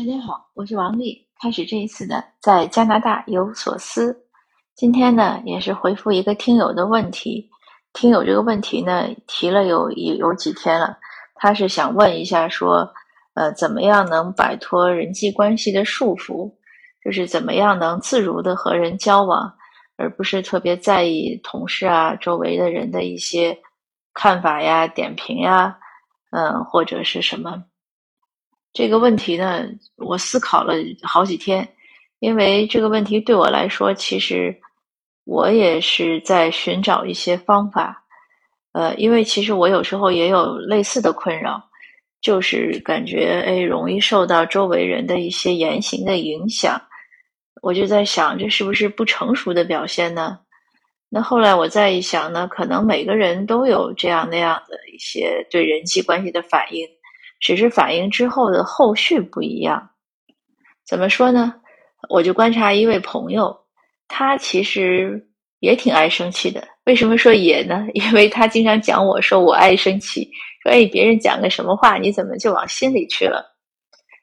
大家好，我是王丽。开始这一次的在加拿大有所思。今天呢，也是回复一个听友的问题。听友这个问题呢，提了有有有几天了。他是想问一下，说，呃，怎么样能摆脱人际关系的束缚？就是怎么样能自如的和人交往，而不是特别在意同事啊、周围的人的一些看法呀、点评呀，嗯，或者是什么？这个问题呢，我思考了好几天，因为这个问题对我来说，其实我也是在寻找一些方法。呃，因为其实我有时候也有类似的困扰，就是感觉哎，容易受到周围人的一些言行的影响。我就在想，这是不是不成熟的表现呢？那后来我再一想呢，可能每个人都有这样那样的一些对人际关系的反应。只是反应之后的后续不一样，怎么说呢？我就观察一位朋友，他其实也挺爱生气的。为什么说也呢？因为他经常讲我说我爱生气，说哎别人讲个什么话，你怎么就往心里去了？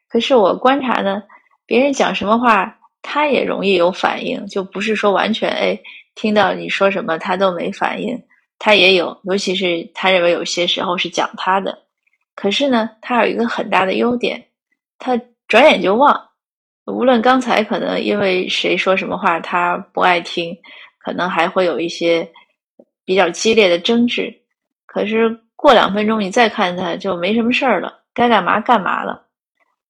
可是我观察呢，别人讲什么话，他也容易有反应，就不是说完全哎听到你说什么他都没反应，他也有，尤其是他认为有些时候是讲他的。可是呢，他有一个很大的优点，他转眼就忘。无论刚才可能因为谁说什么话他不爱听，可能还会有一些比较激烈的争执。可是过两分钟你再看他，就没什么事儿了，该干嘛干嘛了。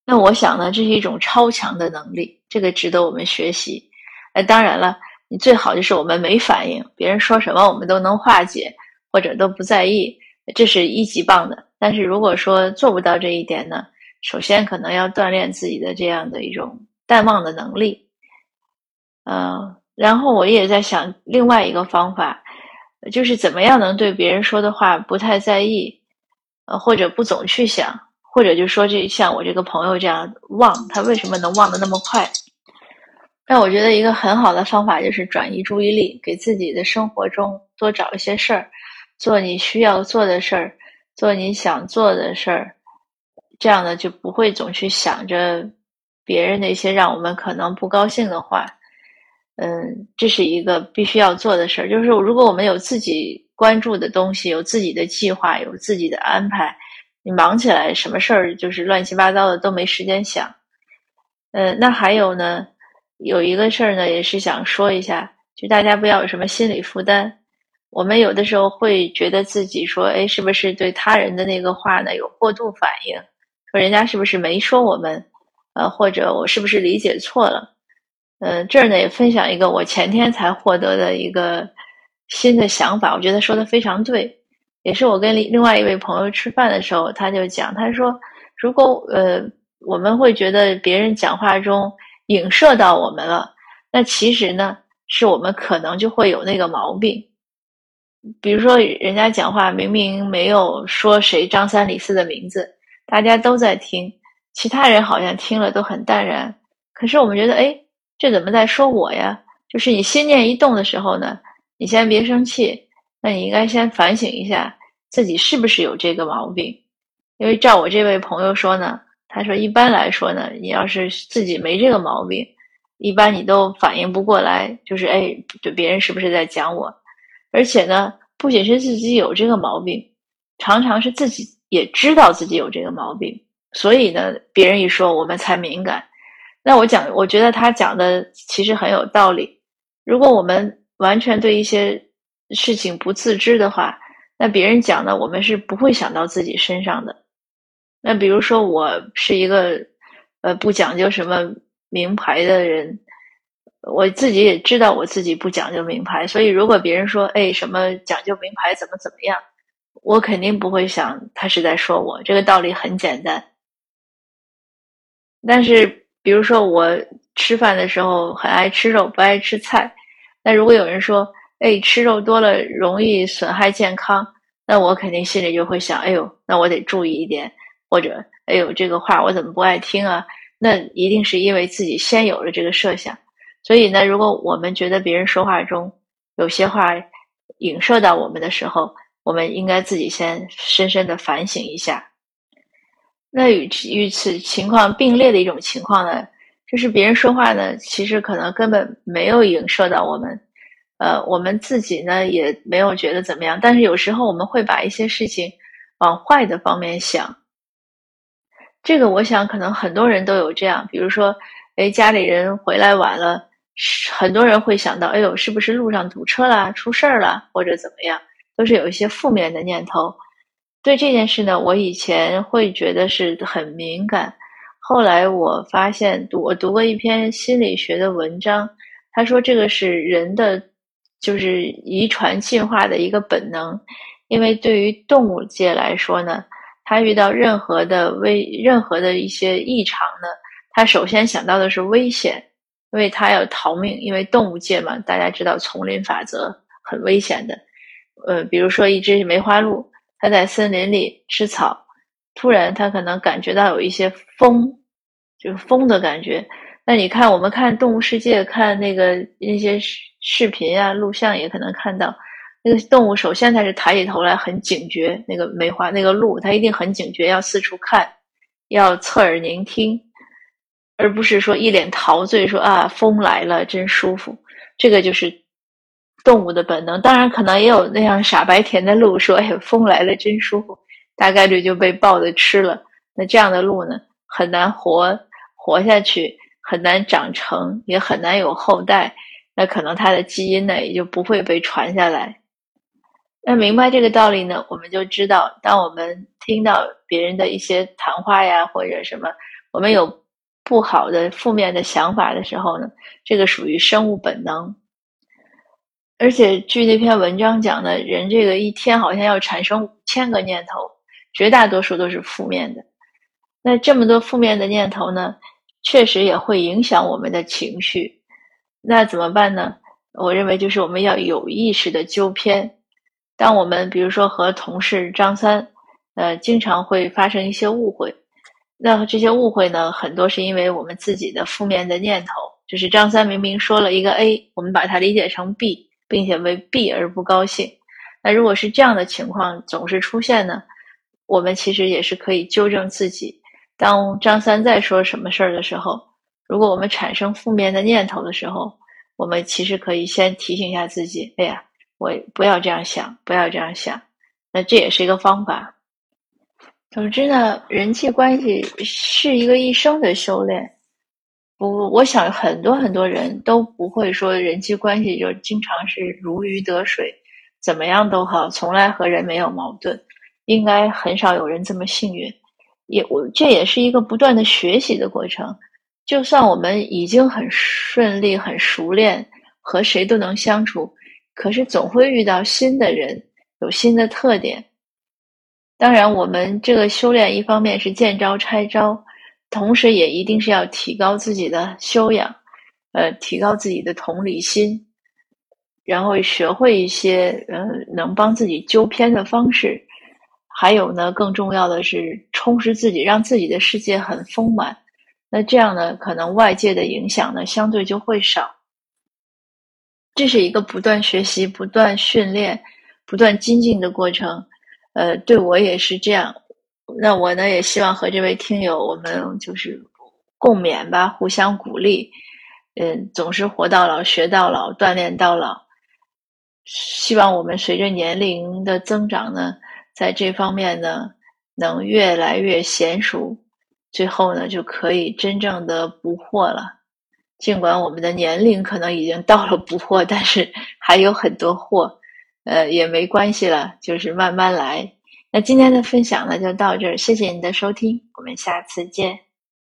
那我想呢，这是一种超强的能力，这个值得我们学习。哎，当然了，你最好就是我们没反应，别人说什么我们都能化解，或者都不在意，这是一级棒的。但是如果说做不到这一点呢，首先可能要锻炼自己的这样的一种淡忘的能力，嗯，然后我也在想另外一个方法，就是怎么样能对别人说的话不太在意，呃，或者不总去想，或者就说这像我这个朋友这样忘，他为什么能忘得那么快？那我觉得一个很好的方法就是转移注意力，给自己的生活中多找一些事儿，做你需要做的事儿。做你想做的事儿，这样呢就不会总去想着别人那些让我们可能不高兴的话。嗯，这是一个必须要做的事儿。就是如果我们有自己关注的东西，有自己的计划，有自己的安排，你忙起来什么事儿就是乱七八糟的都没时间想。嗯，那还有呢，有一个事儿呢，也是想说一下，就大家不要有什么心理负担。我们有的时候会觉得自己说，哎，是不是对他人的那个话呢有过度反应？说人家是不是没说我们？呃，或者我是不是理解错了？嗯，这儿呢也分享一个我前天才获得的一个新的想法，我觉得说的非常对，也是我跟另另外一位朋友吃饭的时候，他就讲，他说，如果呃我们会觉得别人讲话中影射到我们了，那其实呢是我们可能就会有那个毛病。比如说，人家讲话明明没有说谁张三李四的名字，大家都在听，其他人好像听了都很淡然。可是我们觉得，哎，这怎么在说我呀？就是你心念一动的时候呢，你先别生气，那你应该先反省一下自己是不是有这个毛病。因为照我这位朋友说呢，他说一般来说呢，你要是自己没这个毛病，一般你都反应不过来，就是哎，对别人是不是在讲我？而且呢，不仅是自己有这个毛病，常常是自己也知道自己有这个毛病，所以呢，别人一说我们才敏感。那我讲，我觉得他讲的其实很有道理。如果我们完全对一些事情不自知的话，那别人讲的我们是不会想到自己身上的。那比如说，我是一个呃不讲究什么名牌的人。我自己也知道我自己不讲究名牌，所以如果别人说哎什么讲究名牌怎么怎么样，我肯定不会想他是在说我。这个道理很简单。但是比如说我吃饭的时候很爱吃肉，不爱吃菜，那如果有人说哎吃肉多了容易损害健康，那我肯定心里就会想哎呦那我得注意一点，或者哎呦这个话我怎么不爱听啊？那一定是因为自己先有了这个设想。所以呢，如果我们觉得别人说话中有些话影射到我们的时候，我们应该自己先深深的反省一下。那与与此情况并列的一种情况呢，就是别人说话呢，其实可能根本没有影射到我们，呃，我们自己呢也没有觉得怎么样。但是有时候我们会把一些事情往坏的方面想，这个我想可能很多人都有这样。比如说，哎，家里人回来晚了，很多人会想到，哎呦，是不是路上堵车了，出事儿了，或者怎么样，都是有一些负面的念头。对这件事呢，我以前会觉得是很敏感。后来我发现，读我读过一篇心理学的文章，他说这个是人的，就是遗传进化的一个本能。因为对于动物界来说呢，它遇到任何的危、任何的一些异常呢，它首先想到的是危险，因为它要逃命。因为动物界嘛，大家知道丛林法则很危险的。呃，比如说一只梅花鹿。它在森林里吃草，突然它可能感觉到有一些风，就是风的感觉。那你看，我们看《动物世界》，看那个那些视视频啊、录像，也可能看到那个动物。首先，它是抬起头来，很警觉。那个梅花，那个鹿，它一定很警觉，要四处看，要侧耳聆听，而不是说一脸陶醉，说啊，风来了，真舒服。这个就是。动物的本能，当然可能也有那样傻白甜的鹿说：“哎，风来了真舒服。”大概率就被豹子吃了。那这样的鹿呢，很难活活下去，很难长成，也很难有后代。那可能它的基因呢，也就不会被传下来。那明白这个道理呢，我们就知道，当我们听到别人的一些谈话呀，或者什么，我们有不好的、负面的想法的时候呢，这个属于生物本能。而且据那篇文章讲呢，人这个一天好像要产生五千个念头，绝大多数都是负面的。那这么多负面的念头呢，确实也会影响我们的情绪。那怎么办呢？我认为就是我们要有意识的纠偏。当我们比如说和同事张三，呃，经常会发生一些误会，那这些误会呢，很多是因为我们自己的负面的念头，就是张三明明说了一个 A，我们把它理解成 B。并且为 B 而不高兴，那如果是这样的情况总是出现呢？我们其实也是可以纠正自己。当张三在说什么事儿的时候，如果我们产生负面的念头的时候，我们其实可以先提醒一下自己：哎呀，我不要这样想，不要这样想。那这也是一个方法。总之呢，人际关系是一个一生的修炼。不，我想很多很多人都不会说人际关系就经常是如鱼得水，怎么样都好，从来和人没有矛盾，应该很少有人这么幸运。也我这也是一个不断的学习的过程。就算我们已经很顺利、很熟练，和谁都能相处，可是总会遇到新的人，有新的特点。当然，我们这个修炼一方面是见招拆招。同时，也一定是要提高自己的修养，呃，提高自己的同理心，然后学会一些呃能帮自己纠偏的方式。还有呢，更重要的是充实自己，让自己的世界很丰满。那这样呢，可能外界的影响呢，相对就会少。这是一个不断学习、不断训练、不断精进的过程。呃，对我也是这样。那我呢也希望和这位听友，我们就是共勉吧，互相鼓励。嗯，总是活到老学到老，锻炼到老。希望我们随着年龄的增长呢，在这方面呢能越来越娴熟，最后呢就可以真正的不惑了。尽管我们的年龄可能已经到了不惑，但是还有很多惑，呃也没关系了，就是慢慢来。那今天的分享呢，就到这儿。谢谢你的收听，我们下次见。